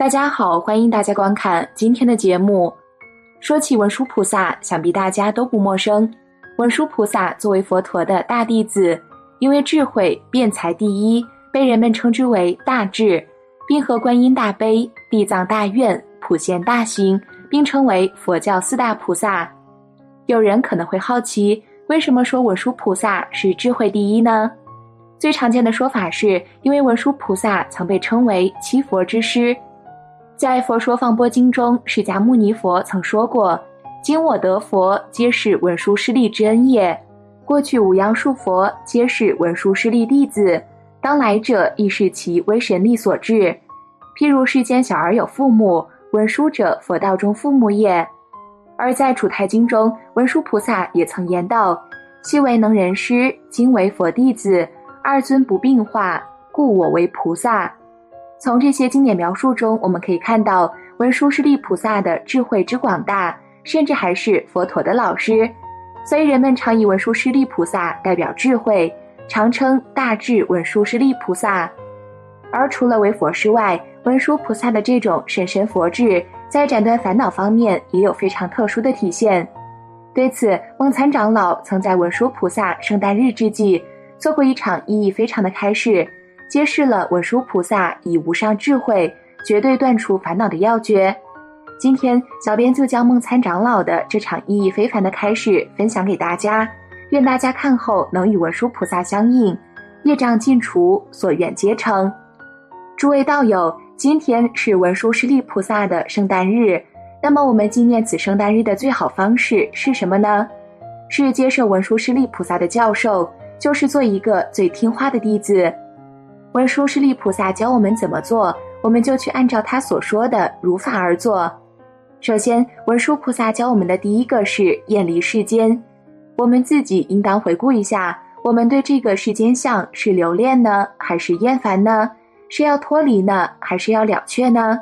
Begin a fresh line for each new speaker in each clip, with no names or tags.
大家好，欢迎大家观看今天的节目。说起文殊菩萨，想必大家都不陌生。文殊菩萨作为佛陀的大弟子，因为智慧辩才第一，被人们称之为大智，并和观音大悲、地藏大愿、普贤大行并称为佛教四大菩萨。有人可能会好奇，为什么说文殊菩萨是智慧第一呢？最常见的说法是因为文殊菩萨曾被称为七佛之师。在《佛说放波经》中，释迦牟尼佛曾说过：“今我得佛，皆是文殊师利之恩也；过去无央数佛，皆是文殊师利弟子；当来者，亦是其威神力所致。譬如世间小儿有父母，文殊者，佛道中父母也。”而在《楚台经》中，文殊菩萨也曾言道：“昔为能人师，今为佛弟子。”二尊不并化，故我为菩萨。从这些经典描述中，我们可以看到文殊师利菩萨的智慧之广大，甚至还是佛陀的老师。所以人们常以文殊师利菩萨代表智慧，常称大智文殊师利菩萨。而除了为佛师外，文殊菩萨的这种神神佛智，在斩断烦恼方面也有非常特殊的体现。对此，梦参长老曾在文殊菩萨圣诞日之际。做过一场意义非常的开示，揭示了文殊菩萨以无上智慧绝对断除烦恼的要诀。今天，小编就将梦参长老的这场意义非凡的开示分享给大家，愿大家看后能与文殊菩萨相应，业障尽除，所愿皆成。诸位道友，今天是文殊师利菩萨的圣诞日，那么我们纪念此圣诞日的最好方式是什么呢？是接受文殊师利菩萨的教授。就是做一个最听话的弟子。文殊师利菩萨教我们怎么做，我们就去按照他所说的如法而做。首先，文殊菩萨教我们的第一个是厌离世间。我们自己应当回顾一下，我们对这个世间相是留恋呢，还是厌烦呢？是要脱离呢，还是要了却呢？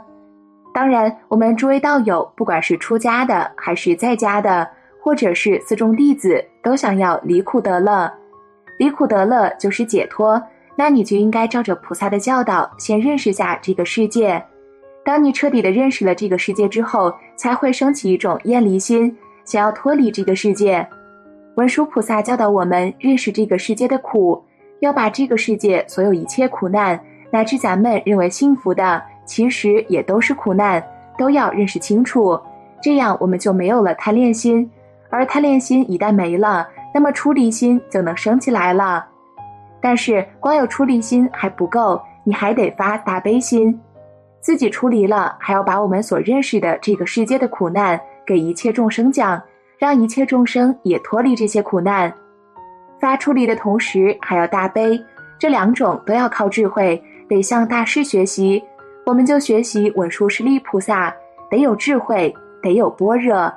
当然，我们诸位道友，不管是出家的，还是在家的，或者是寺中弟子，都想要离苦得乐。离苦得乐就是解脱，那你就应该照着菩萨的教导，先认识下这个世界。当你彻底的认识了这个世界之后，才会升起一种厌离心，想要脱离这个世界。文殊菩萨教导我们认识这个世界的苦，要把这个世界所有一切苦难，乃至咱们认为幸福的，其实也都是苦难，都要认识清楚。这样我们就没有了贪恋心，而贪恋心一旦没了。那么出离心就能升起来了，但是光有出离心还不够，你还得发大悲心，自己出离了，还要把我们所认识的这个世界的苦难给一切众生讲，让一切众生也脱离这些苦难。发出离的同时还要大悲，这两种都要靠智慧，得向大师学习。我们就学习文殊师利菩萨，得有智慧，得有般若。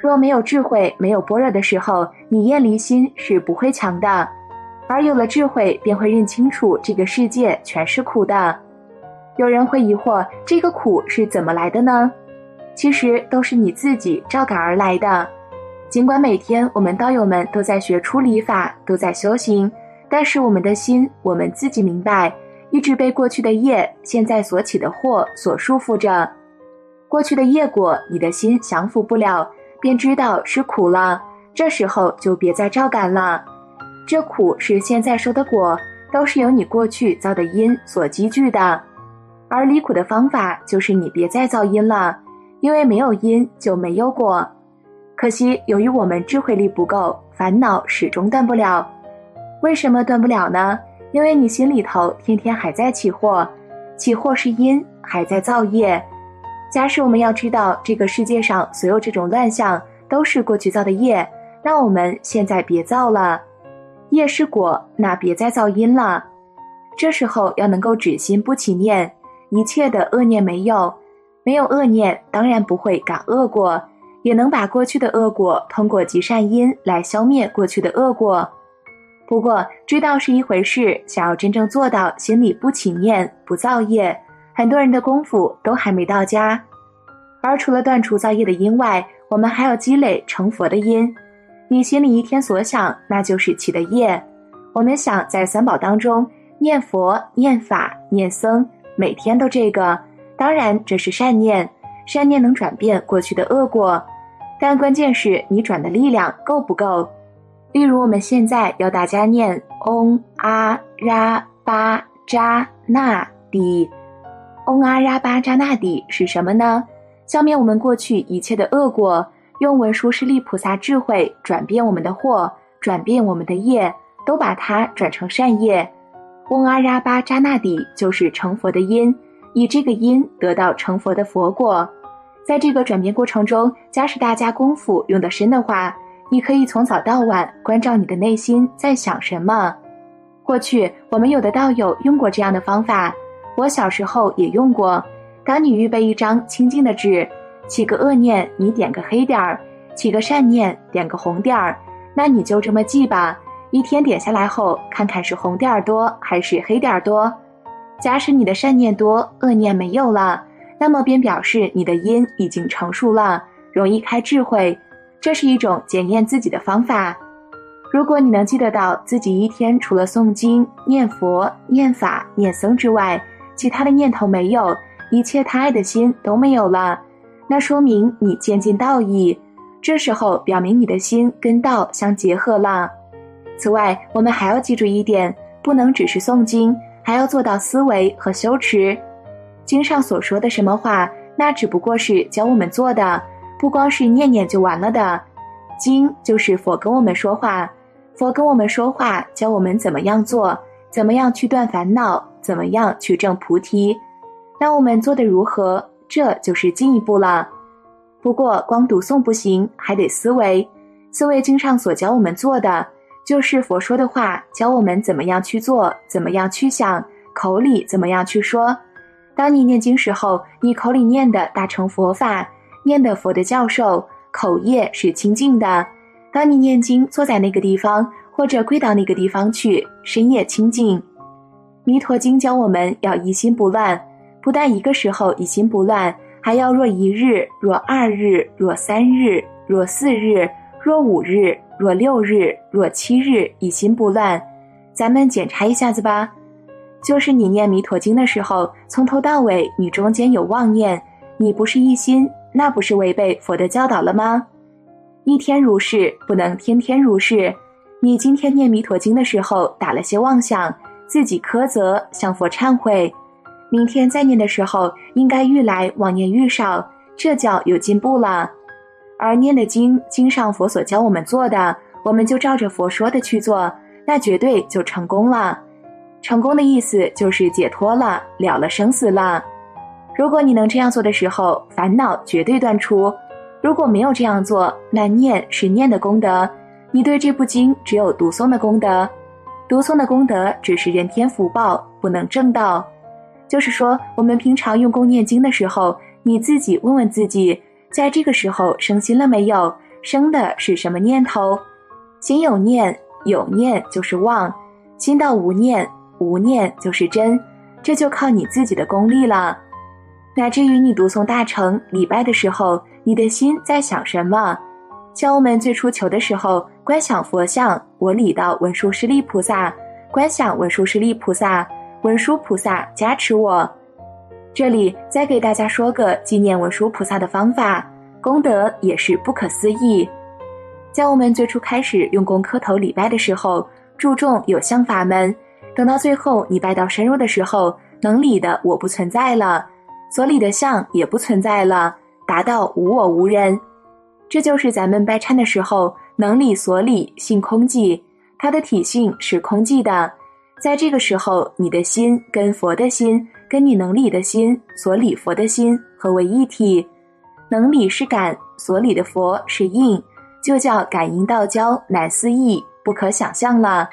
若没有智慧，没有般若的时候，你厌离心是不会强的；而有了智慧，便会认清楚这个世界全是苦的。有人会疑惑，这个苦是怎么来的呢？其实都是你自己照感而来的。尽管每天我们道友们都在学出离法，都在修行，但是我们的心，我们自己明白，一直被过去的业、现在所起的祸所束缚着。过去的业果，你的心降服不了。便知道是苦了，这时候就别再照感了。这苦是现在受的果，都是由你过去造的因所积聚的。而离苦的方法就是你别再造因了，因为没有因就没有果。可惜由于我们智慧力不够，烦恼始终断不了。为什么断不了呢？因为你心里头天天还在起惑，起惑是因，还在造业。假使我们要知道这个世界上所有这种乱象都是过去造的业，那我们现在别造了。业是果，那别再造因了。这时候要能够止心不起念，一切的恶念没有，没有恶念，当然不会感恶果，也能把过去的恶果通过积善因来消灭过去的恶果。不过知道是一回事，想要真正做到心里不起念、不造业。很多人的功夫都还没到家，而除了断除造业的因外，我们还要积累成佛的因。你心里一天所想，那就是起的业。我们想在三宝当中念佛、念法、念僧，每天都这个，当然，这是善念，善念能转变过去的恶果，但关键是你转的力量够不够。例如，我们现在要大家念嗡阿拉巴扎那底，嗡阿拉巴扎那底是什么呢？消灭我们过去一切的恶果，用文殊师利菩萨智慧转变我们的祸，转变我们的业，都把它转成善业。嗡阿拉巴扎那底就是成佛的因。以这个因得到成佛的佛果，在这个转变过程中，假使大家功夫用得深的话，你可以从早到晚关照你的内心在想什么。过去我们有的道友用过这样的方法，我小时候也用过。当你预备一张清净的纸，起个恶念你点个黑点儿，起个善念点个红点儿，那你就这么记吧。一天点下来后，看看是红点儿多还是黑点儿多。假使你的善念多，恶念没有了，那么便表示你的因已经成熟了，容易开智慧。这是一种检验自己的方法。如果你能记得到自己一天除了诵经、念佛、念法、念僧之外，其他的念头没有，一切贪爱的心都没有了，那说明你渐进道义。这时候表明你的心跟道相结合了。此外，我们还要记住一点，不能只是诵经。还要做到思维和修持，经上所说的什么话，那只不过是教我们做的，不光是念念就完了的。经就是佛跟我们说话，佛跟我们说话，教我们怎么样做，怎么样去断烦恼，怎么样去证菩提。那我们做的如何，这就是进一步了。不过光读诵不行，还得思维，思维经上所教我们做的。就是佛说的话，教我们怎么样去做，怎么样去想，口里怎么样去说。当你念经时候，你口里念的大乘佛法，念的佛的教授，口业是清净的。当你念经，坐在那个地方，或者跪到那个地方去，深夜清净。弥陀经教我们要一心不乱，不但一个时候一心不乱，还要若一日，若二日，若三日，若四日，若五日。若六日，若七日，一心不乱，咱们检查一下子吧。就是你念弥陀经的时候，从头到尾你中间有妄念，你不是一心，那不是违背佛的教导了吗？一天如是，不能天天如是。你今天念弥陀经的时候打了些妄想，自己苛责，向佛忏悔。明天再念的时候，应该愈来妄念愈少，这叫有进步了。而念的经，经上佛所教我们做的，我们就照着佛说的去做，那绝对就成功了。成功的意思就是解脱了，了了生死了。如果你能这样做的时候，烦恼绝对断除。如果没有这样做，那念是念的功德，你对这部经只有读诵的功德，读诵的功德只是人天福报，不能正道。就是说，我们平常用功念经的时候，你自己问问自己。在这个时候生心了没有？生的是什么念头？心有念，有念就是妄；心到无念，无念就是真。这就靠你自己的功力了。乃至于你读诵大乘礼拜的时候，你的心在想什么？像我们最初求的时候，观想佛像，我礼到文殊师利菩萨，观想文殊师利菩萨，文殊菩萨加持我。这里再给大家说个纪念文殊菩萨的方法，功德也是不可思议。在我们最初开始用功磕头礼拜的时候，注重有相法门；等到最后你拜到深入的时候，能理的我不存在了，所理的相也不存在了，达到无我无人。这就是咱们拜忏的时候，能理所理性空寂，它的体性是空寂的。在这个时候，你的心跟佛的心。跟你能理的心所理佛的心合为一体，能理是感，所理的佛是应，就叫感应道交，乃思议，不可想象了。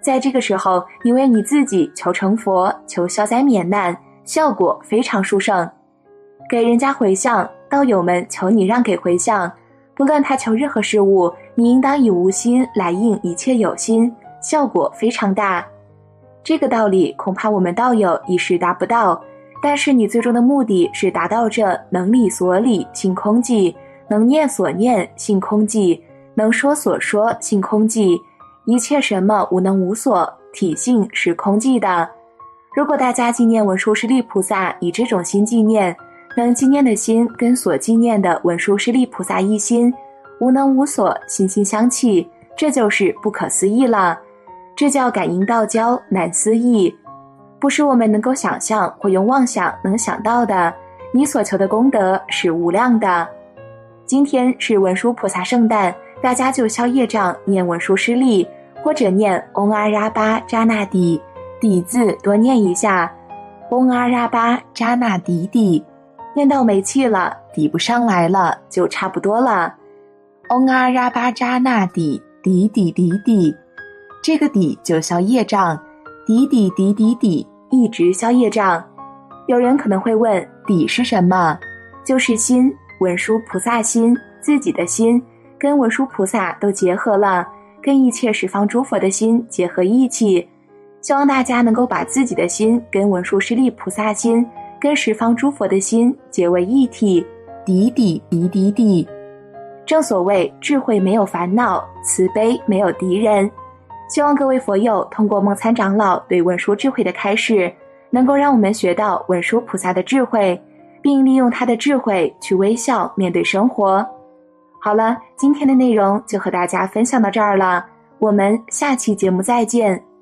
在这个时候，你为你自己求成佛，求消灾免难，效果非常殊胜。给人家回向，道友们求你让给回向，不论他求任何事物，你应当以无心来应一切有心，效果非常大。这个道理恐怕我们道友一时达不到，但是你最终的目的是达到这能理所理性空寂，能念所念性空寂，能说所说性空寂，一切什么无能无所，体性是空寂的。如果大家纪念文殊师利菩萨以这种心纪念，能纪念的心跟所纪念的文殊师利菩萨一心，无能无所，心心相契，这就是不可思议了。这叫感应道交，难思议，不是我们能够想象或用妄想能想到的。你所求的功德是无量的。今天是文殊菩萨圣诞，大家就消业障，念文殊师利，或者念嗡阿拉巴扎那底，底字多念一下，嗡阿拉巴扎那底底，念到没气了，抵不上来了，就差不多了。嗡阿拉巴扎那底底底底底，这个底就消业障，底底底底底，一直消业障。有人可能会问。底是什么？就是心，文殊菩萨心，自己的心，跟文殊菩萨都结合了，跟一切十方诸佛的心结合一起。希望大家能够把自己的心跟文殊师利菩萨心，跟十方诸佛的心结为一体。底底底底底，正所谓智慧没有烦恼，慈悲没有敌人。希望各位佛友通过梦参长老对文殊智慧的开示。能够让我们学到文殊菩萨的智慧，并利用他的智慧去微笑面对生活。好了，今天的内容就和大家分享到这儿了，我们下期节目再见。